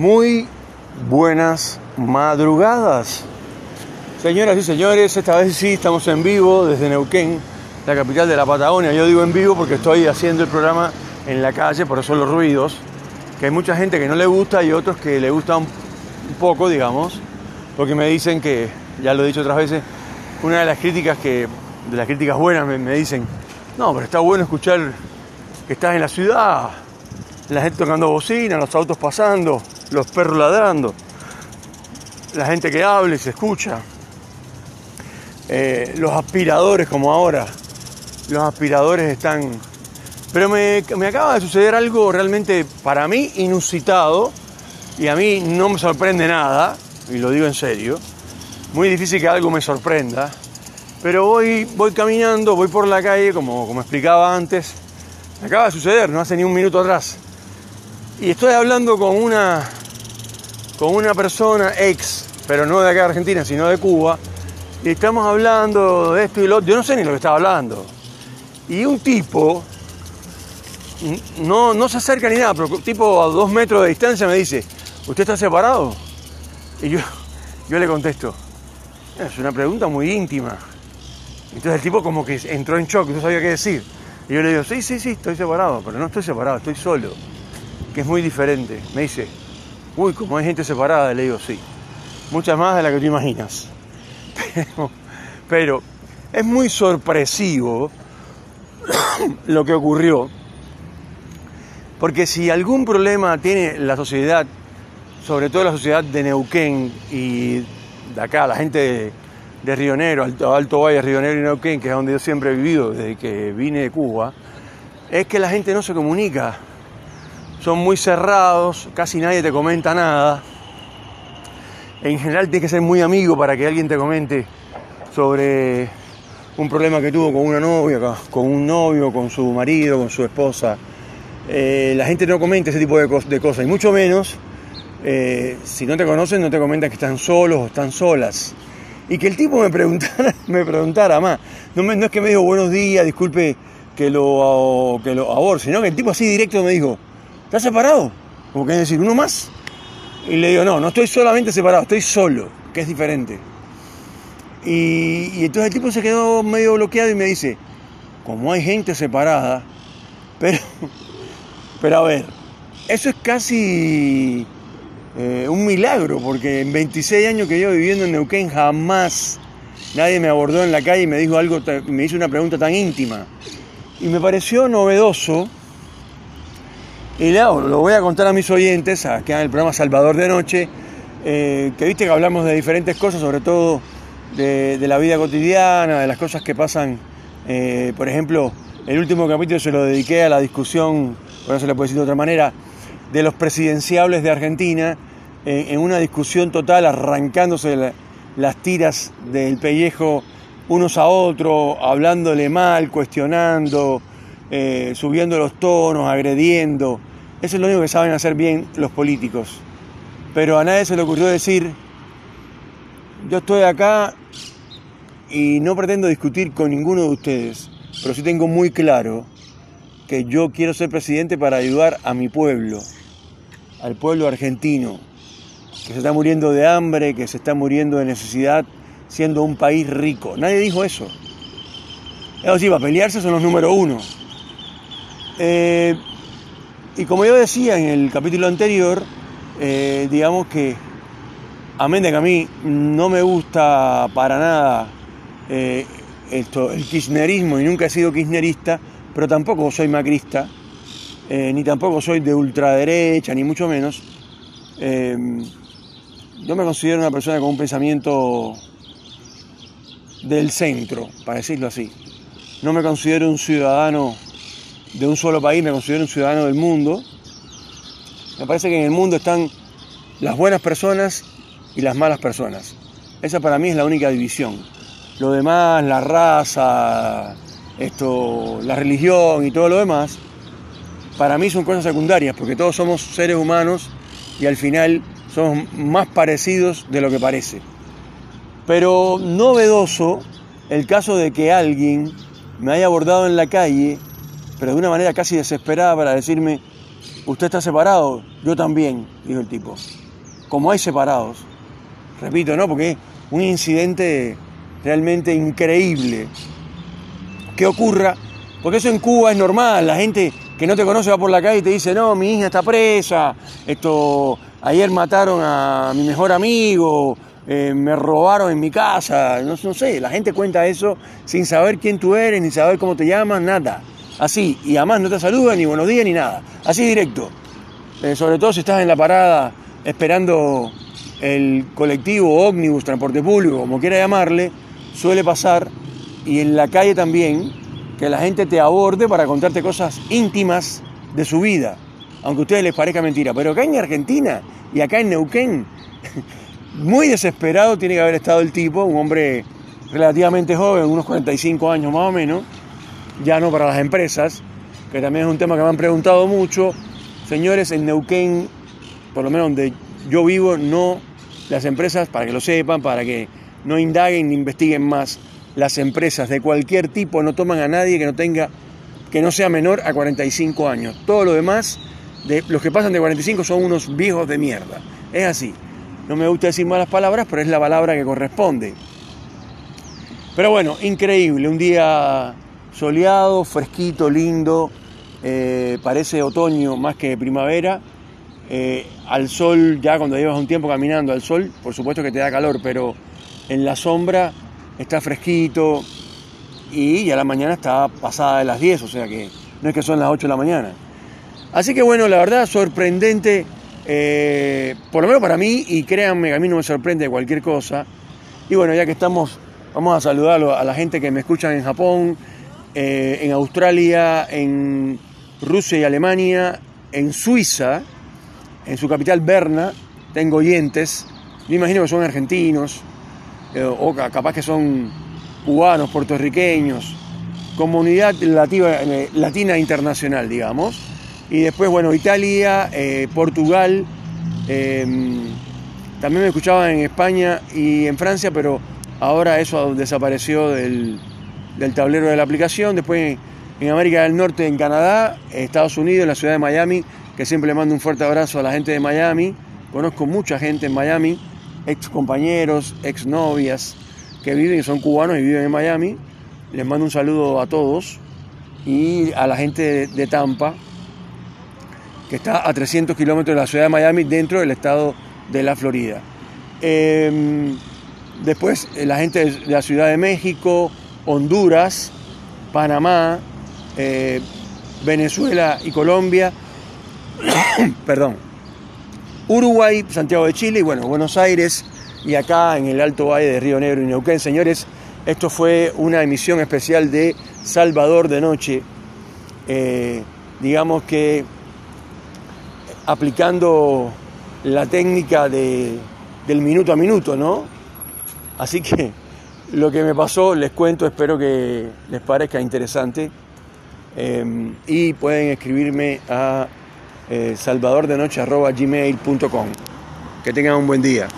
Muy buenas madrugadas. Señoras y señores, esta vez sí estamos en vivo desde Neuquén, la capital de la Patagonia. Yo digo en vivo porque estoy haciendo el programa en la calle, por eso los ruidos, que hay mucha gente que no le gusta y otros que le gusta un poco, digamos, porque me dicen que, ya lo he dicho otras veces, una de las críticas que, de las críticas buenas me, me dicen, no, pero está bueno escuchar que estás en la ciudad, la gente tocando bocina, los autos pasando, los perros ladrando, la gente que habla y se escucha, eh, los aspiradores como ahora, los aspiradores están... Pero me, me acaba de suceder algo realmente para mí inusitado y a mí no me sorprende nada, y lo digo en serio, muy difícil que algo me sorprenda, pero voy, voy caminando, voy por la calle, como, como explicaba antes, me acaba de suceder, no hace ni un minuto atrás, y estoy hablando con una, con una persona ex, pero no de acá de Argentina, sino de Cuba, y estamos hablando de esto y lo otro, yo no sé ni lo que estaba hablando, y un tipo, no, no se acerca ni nada, pero tipo a dos metros de distancia me dice, ¿usted está separado? Y yo, yo le contesto, es una pregunta muy íntima. Entonces el tipo como que entró en shock, no sabía qué decir. Y yo le digo, sí, sí, sí, estoy separado, pero no estoy separado, estoy solo, que es muy diferente. Me dice, uy, como hay gente separada, le digo, sí, muchas más de la que tú imaginas. Pero, es muy sorpresivo lo que ocurrió, porque si algún problema tiene la sociedad, sobre todo la sociedad de Neuquén y de acá, la gente de, de Río Negro, Alto, Alto Valle, Río Negro y Neuquén, que es donde yo siempre he vivido desde que vine de Cuba, es que la gente no se comunica. Son muy cerrados, casi nadie te comenta nada. En general tienes que ser muy amigo para que alguien te comente sobre un problema que tuvo con una novia, con un novio, con su marido, con su esposa. Eh, la gente no comenta ese tipo de, de cosas, y mucho menos eh, si no te conocen, no te comentan que están solos o están solas. Y que el tipo me preguntara, más. No, es que me dijo buenos días, disculpe que lo, que lo aborte, sino que el tipo así directo me dijo, ¿estás separado? Como que decir, uno más. Y le digo, no, no estoy solamente separado, estoy solo, que es diferente. Y, y entonces el tipo se quedó medio bloqueado y me dice, como hay gente separada, pero, pero a ver, eso es casi eh, un milagro, porque en 26 años que llevo viviendo en Neuquén jamás nadie me abordó en la calle y me dijo algo, me hizo una pregunta tan íntima. Y me pareció novedoso, y lo, lo voy a contar a mis oyentes, acá en el programa Salvador de Noche, eh, que viste que hablamos de diferentes cosas, sobre todo de, la vida cotidiana, de las cosas que pasan, eh, por ejemplo, el último capítulo se lo dediqué a la discusión, por eso le puede decir de otra manera, de los presidenciables de Argentina en, una discusión total, arrancándose la, las tiras del pellejo unos a otros, hablándole mal, cuestionando, eh, subiendo los tonos, agrediendo. Eso es lo único que saben hacer bien los políticos. Pero a nadie se le ocurrió decir, yo estoy acá y no pretendo discutir con ninguno de ustedes, pero sí tengo muy claro que yo quiero ser presidente para ayudar a mi pueblo, al pueblo argentino, que se está muriendo de hambre, que se está muriendo de necesidad, siendo un país rico. Nadie dijo eso. Eso sí, para pelearse son los número uno. Eh, y como yo decía en el capítulo anterior, eh, digamos que, amén de que a mí no me gusta para nada eh, esto, el kirchnerismo y nunca he sido kirchnerista, pero tampoco soy macrista, eh, ni tampoco soy de ultraderecha, ni mucho menos. Yo me considero una persona con un pensamiento del centro, para decirlo así. No me considero un ciudadano de un solo país, me considero un ciudadano del mundo. Me parece que en el mundo están las buenas personas y las malas personas. Esa para mí es la única división. Lo demás, la raza, esto, la religión y todo lo demás, para mí son cosas secundarias, porque todos somos seres humanos y al final somos más parecidos de lo que parece. Pero novedoso el caso de que alguien me haya abordado en la calle, pero de una manera casi desesperada para decirme, ¿Usted está separado? Yo también, dijo el tipo. Como hay separados. Repito, ¿no? Porque es un incidente realmente increíble que ocurra. Porque eso en Cuba es normal. La gente que no te conoce va por la calle y te dice, no, mi hija está presa. Esto, ayer mataron a mi mejor amigo. Eh, me robaron en mi casa. No, no sé, la gente cuenta eso sin saber quién tú eres, ni saber cómo te llamas, nada así, y además no te saluda ni buenos días ni nada, así directo. Eh, sobre todo si estás en la parada esperando el colectivo, ómnibus, transporte público, como quiera llamarle, suele pasar, y en la calle también, que la gente te aborde para contarte cosas íntimas de su vida, aunque a ustedes les parezca mentira. Pero acá en Argentina y acá en Neuquén, muy desesperado tiene que haber estado el tipo, un hombre relativamente joven, unos 45 años más o menos, ya no para las empresas, que también es un tema que me han preguntado mucho. Señores, en Neuquén, por lo menos donde yo vivo, no las empresas, para que lo sepan, para que no indaguen ni investiguen más, las empresas de cualquier tipo no toman a nadie que no tenga que no sea menor a 45 años. Todo lo demás, de, los que pasan de 45 son unos viejos de mierda. Es así. No me gusta decir malas palabras, pero es la palabra que corresponde. Pero bueno, increíble. Un día soleado, fresquito, lindo, eh, parece otoño más que primavera. Eh, al sol, ya cuando llevas un tiempo caminando al sol, por supuesto que te da calor, pero en la sombra está fresquito y ya la mañana está pasada de las 10, o sea que no es que son las 8 de la mañana. Así que bueno, la verdad, sorprendente, eh, por lo menos para mí, y créanme que a mí no me sorprende cualquier cosa. Y bueno, ya que estamos, vamos a saludar a la gente que me escuchan en Japón, eh, en Australia, en Rusia y Alemania, en Suiza, en su capital Berna, tengo oyentes, me imagino que son argentinos, eh, o capaz que son cubanos, puertorriqueños, comunidad eh, latina internacional, digamos. Y después, bueno, Italia, Portugal, em, también me escuchaban en España y en Francia, pero ahora eso desapareció del, del tablero de la aplicación. Después en América del Norte, en Canadá, Estados Unidos, en la ciudad de Miami, que siempre le mando un fuerte abrazo a la gente de Miami. Conozco mucha gente en Miami, ex compañeros, ex novias que viven, son cubanos y viven en Miami. Les mando un saludo a todos y a la gente de Tampa, que está a 300 kilómetros de la ciudad de Miami, dentro del estado de la Florida. Em, después la gente de la Ciudad de México, Honduras, Panamá, eh, Venezuela y Colombia, perdón, Uruguay, Santiago de Chile y bueno, Buenos Aires y acá en el Alto Valle de Río Negro y Neuquén. Señores, esto fue una emisión especial de Salvador de Noche, eh, digamos que aplicando la técnica de, del minuto a minuto, ¿no? Así que lo que me pasó, les cuento, espero que les parezca interesante. Eh, y pueden escribirme a eh, salvadordenoche.gmail.com. Que tengan un buen día.